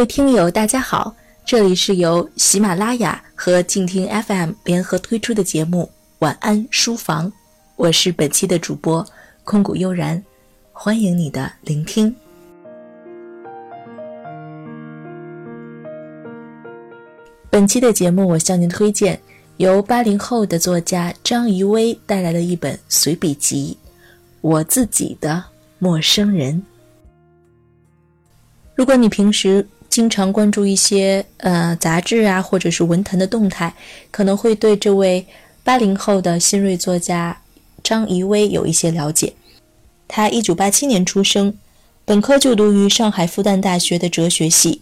各位听友，大家好，这里是由喜马拉雅和静听 FM 联合推出的节目《晚安书房》，我是本期的主播空谷悠然，欢迎你的聆听。本期的节目，我向您推荐由八零后的作家张怡薇带来的一本随笔集《我自己的陌生人》。如果你平时经常关注一些呃杂志啊，或者是文坛的动态，可能会对这位八零后的新锐作家张怡薇有一些了解。他一九八七年出生，本科就读于上海复旦大学的哲学系，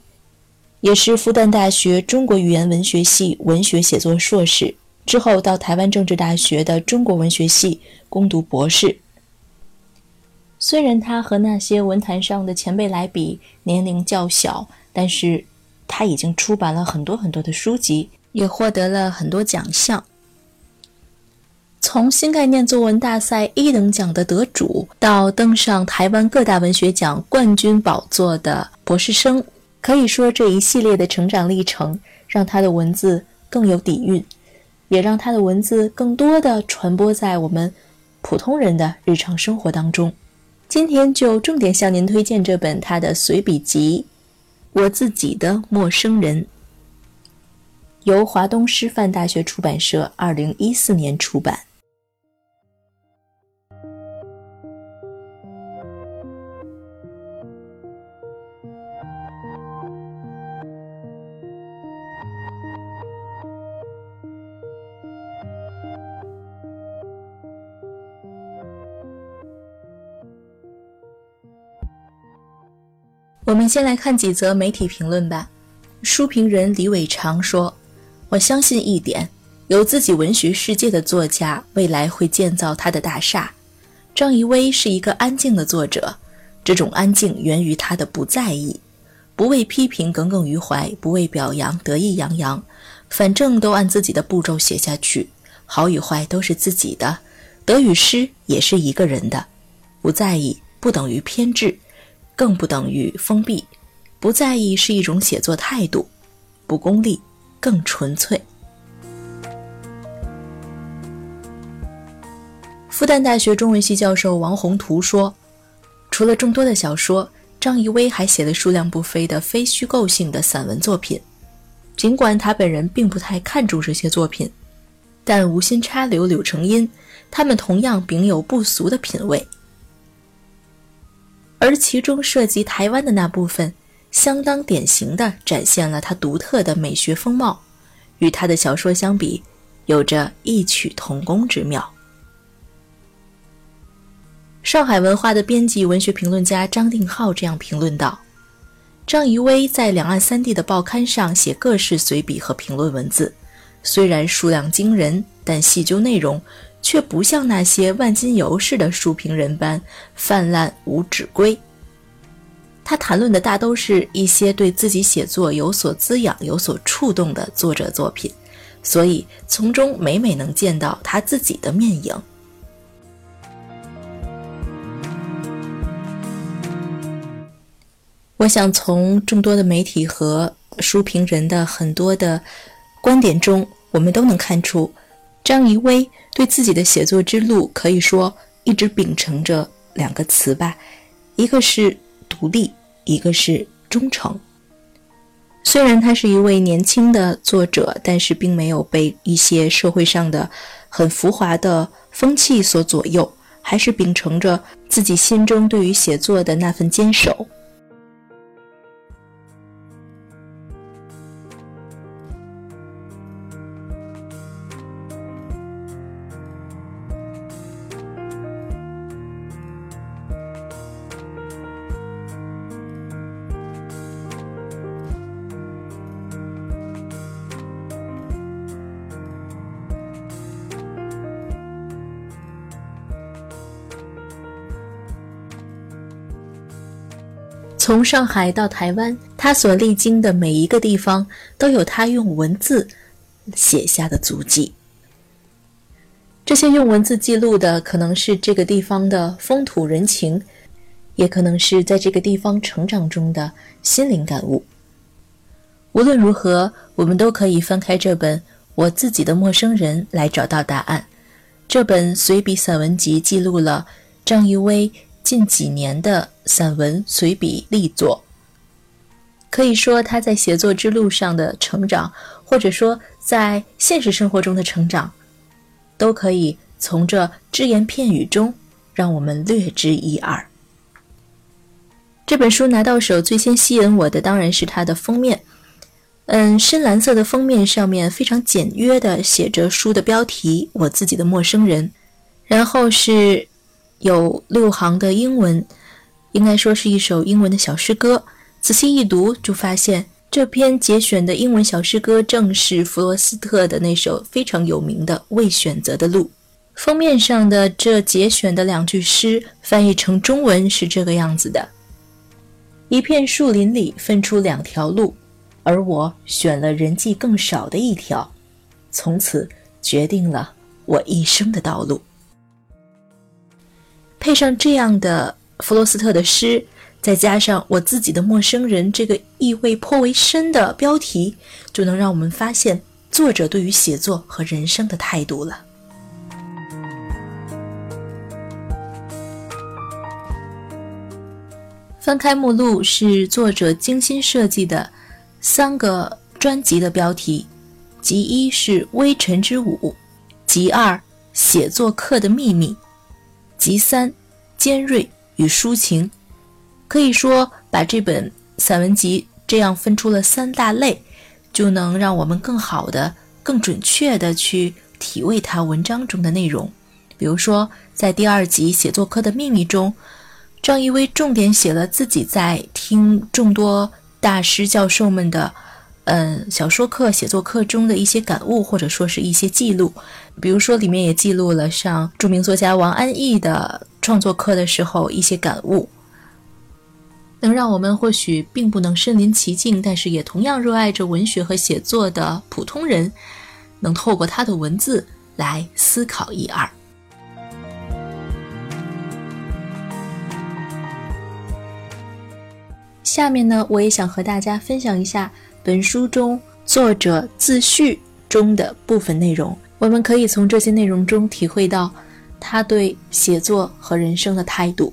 也是复旦大学中国语言文学系文学写作硕士。之后到台湾政治大学的中国文学系攻读博士。虽然他和那些文坛上的前辈来比年龄较小，但是他已经出版了很多很多的书籍，也获得了很多奖项。从新概念作文大赛一等奖的得主，到登上台湾各大文学奖冠军宝座的博士生，可以说这一系列的成长历程，让他的文字更有底蕴，也让他的文字更多的传播在我们普通人的日常生活当中。今天就重点向您推荐这本他的随笔集《我自己的陌生人》，由华东师范大学出版社二零一四年出版。们先来看几则媒体评论吧。书评人李伟长说：“我相信一点，有自己文学世界的作家，未来会建造他的大厦。张怡薇是一个安静的作者，这种安静源于他的不在意，不为批评耿耿于怀，不为表扬得意洋洋，反正都按自己的步骤写下去，好与坏都是自己的，得与失也是一个人的。不在意不等于偏执。”更不等于封闭，不在意是一种写作态度，不功利，更纯粹。复旦大学中文系教授王宏图说：“除了众多的小说，张怡薇还写了数量不菲的非虚构性的散文作品。尽管他本人并不太看重这些作品，但无心插柳柳成荫，他们同样秉有不俗的品味。”而其中涉及台湾的那部分，相当典型的展现了他独特的美学风貌，与他的小说相比，有着异曲同工之妙。上海文化的编辑、文学评论家张定浩这样评论道：“张怡薇在两岸三地的报刊上写各式随笔和评论文字，虽然数量惊人，但细究内容。”却不像那些万金油似的书评人般泛滥无止归。他谈论的大都是一些对自己写作有所滋养、有所触动的作者作品，所以从中每每能见到他自己的面影。我想从众多的媒体和书评人的很多的观点中，我们都能看出。张怡薇对自己的写作之路，可以说一直秉承着两个词吧，一个是独立，一个是忠诚。虽然他是一位年轻的作者，但是并没有被一些社会上的很浮华的风气所左右，还是秉承着自己心中对于写作的那份坚守。从上海到台湾，他所历经的每一个地方，都有他用文字写下的足迹。这些用文字记录的，可能是这个地方的风土人情，也可能是在这个地方成长中的心灵感悟。无论如何，我们都可以翻开这本《我自己的陌生人》来找到答案。这本随笔散文集记录了张一薇近几年的散文随笔力作。可以说，他在写作之路上的成长，或者说在现实生活中的成长，都可以从这只言片语中让我们略知一二。这本书拿到手，最先吸引我的当然是它的封面。嗯，深蓝色的封面上面非常简约的写着书的标题“我自己的陌生人”，然后是有六行的英文，应该说是一首英文的小诗歌。仔细一读，就发现这篇节选的英文小诗歌正是弗罗斯特的那首非常有名的《未选择的路》。封面上的这节选的两句诗，翻译成中文是这个样子的：一片树林里分出两条路。而我选了人迹更少的一条，从此决定了我一生的道路。配上这样的弗罗斯特的诗，再加上我自己的陌生人这个意味颇为深的标题，就能让我们发现作者对于写作和人生的态度了。翻开目录，是作者精心设计的。三个专辑的标题，集一是《微尘之舞》，集二《写作课的秘密》，集三《尖锐与抒情》。可以说，把这本散文集这样分出了三大类，就能让我们更好的、更准确的去体味它文章中的内容。比如说，在第二集《写作课的秘密》中，张一威重点写了自己在听众多。大师教授们的，嗯，小说课、写作课中的一些感悟，或者说是一些记录。比如说，里面也记录了上著名作家王安忆的创作课的时候一些感悟，能让我们或许并不能身临其境，但是也同样热爱着文学和写作的普通人，能透过他的文字来思考一二。下面呢，我也想和大家分享一下本书中作者自序中的部分内容。我们可以从这些内容中体会到他对写作和人生的态度。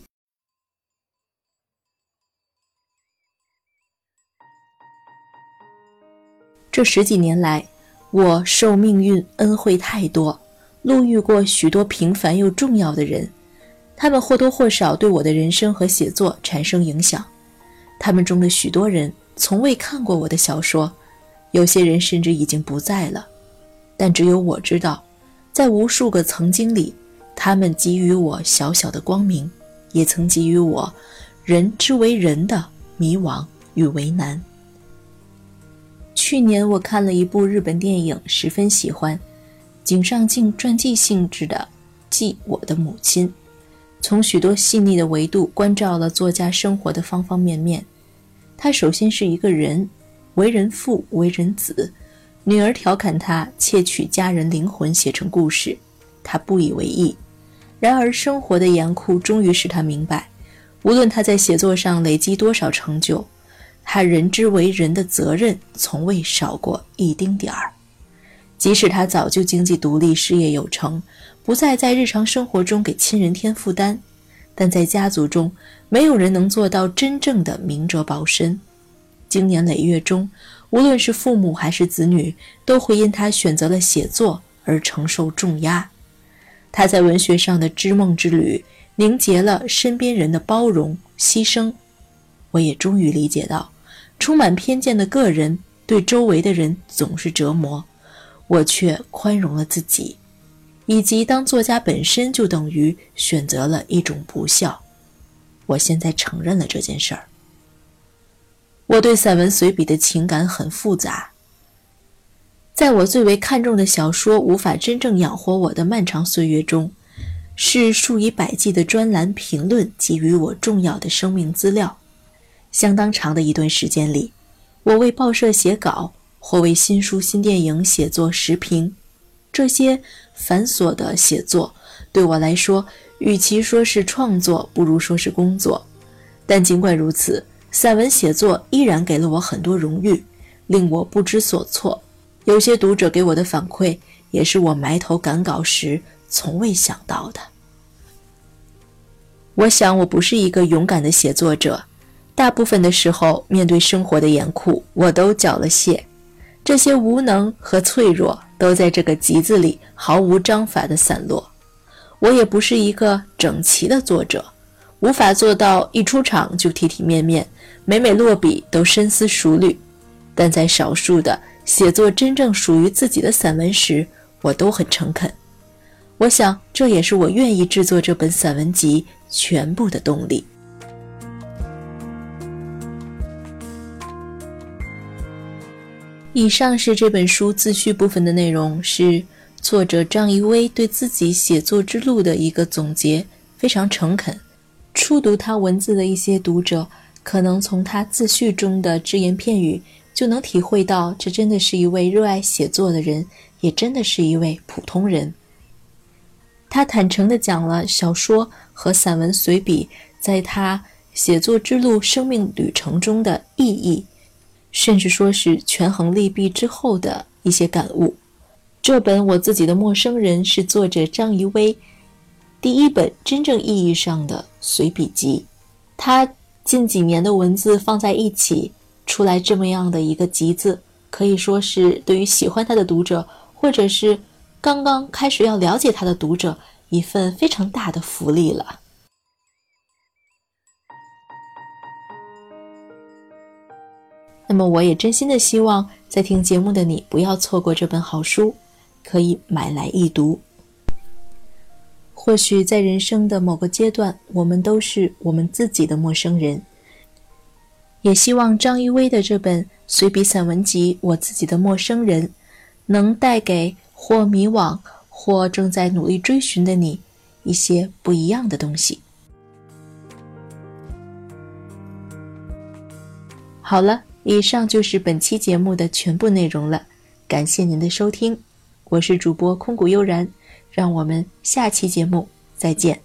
这十几年来，我受命运恩惠太多，路遇过许多平凡又重要的人，他们或多或少对我的人生和写作产生影响。他们中的许多人从未看过我的小说，有些人甚至已经不在了。但只有我知道，在无数个曾经里，他们给予我小小的光明，也曾给予我人之为人的迷惘与为难。去年我看了一部日本电影，十分喜欢，井上靖传记性质的《记我的母亲》。从许多细腻的维度关照了作家生活的方方面面。他首先是一个人，为人父，为人子。女儿调侃他窃取家人灵魂写成故事，他不以为意。然而生活的严酷终于使他明白，无论他在写作上累积多少成就，他人之为人的责任从未少过一丁点儿。即使他早就经济独立，事业有成。不再在日常生活中给亲人添负担，但在家族中，没有人能做到真正的明哲保身。经年累月中，无论是父母还是子女，都会因他选择了写作而承受重压。他在文学上的织梦之旅，凝结了身边人的包容牺牲。我也终于理解到，充满偏见的个人对周围的人总是折磨，我却宽容了自己。以及当作家本身就等于选择了一种不孝，我现在承认了这件事儿。我对散文随笔的情感很复杂，在我最为看重的小说无法真正养活我的漫长岁月中，是数以百计的专栏评论给予我重要的生命资料。相当长的一段时间里，我为报社写稿，或为新书新电影写作时评。这些繁琐的写作对我来说，与其说是创作，不如说是工作。但尽管如此，散文写作依然给了我很多荣誉，令我不知所措。有些读者给我的反馈，也是我埋头赶稿时从未想到的。我想，我不是一个勇敢的写作者。大部分的时候，面对生活的严酷，我都缴了械。这些无能和脆弱，都在这个集子里毫无章法的散落。我也不是一个整齐的作者，无法做到一出场就体体面面，每每落笔都深思熟虑。但在少数的写作真正属于自己的散文时，我都很诚恳。我想，这也是我愿意制作这本散文集全部的动力。以上是这本书自序部分的内容，是作者张一威对自己写作之路的一个总结，非常诚恳。初读他文字的一些读者，可能从他自序中的只言片语就能体会到，这真的是一位热爱写作的人，也真的是一位普通人。他坦诚地讲了小说和散文随笔在他写作之路、生命旅程中的意义。甚至说是权衡利弊之后的一些感悟。这本我自己的陌生人是作者张怡薇第一本真正意义上的随笔集。他近几年的文字放在一起，出来这么样的一个集子，可以说是对于喜欢他的读者，或者是刚刚开始要了解他的读者，一份非常大的福利了。那么，我也真心的希望，在听节目的你不要错过这本好书，可以买来一读。或许在人生的某个阶段，我们都是我们自己的陌生人。也希望张一威的这本随笔散文集《我自己的陌生人》，能带给或迷惘或正在努力追寻的你一些不一样的东西。好了。以上就是本期节目的全部内容了，感谢您的收听，我是主播空谷悠然，让我们下期节目再见。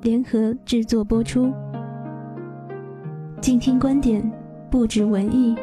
联合制作播出。静听观点，不止文艺。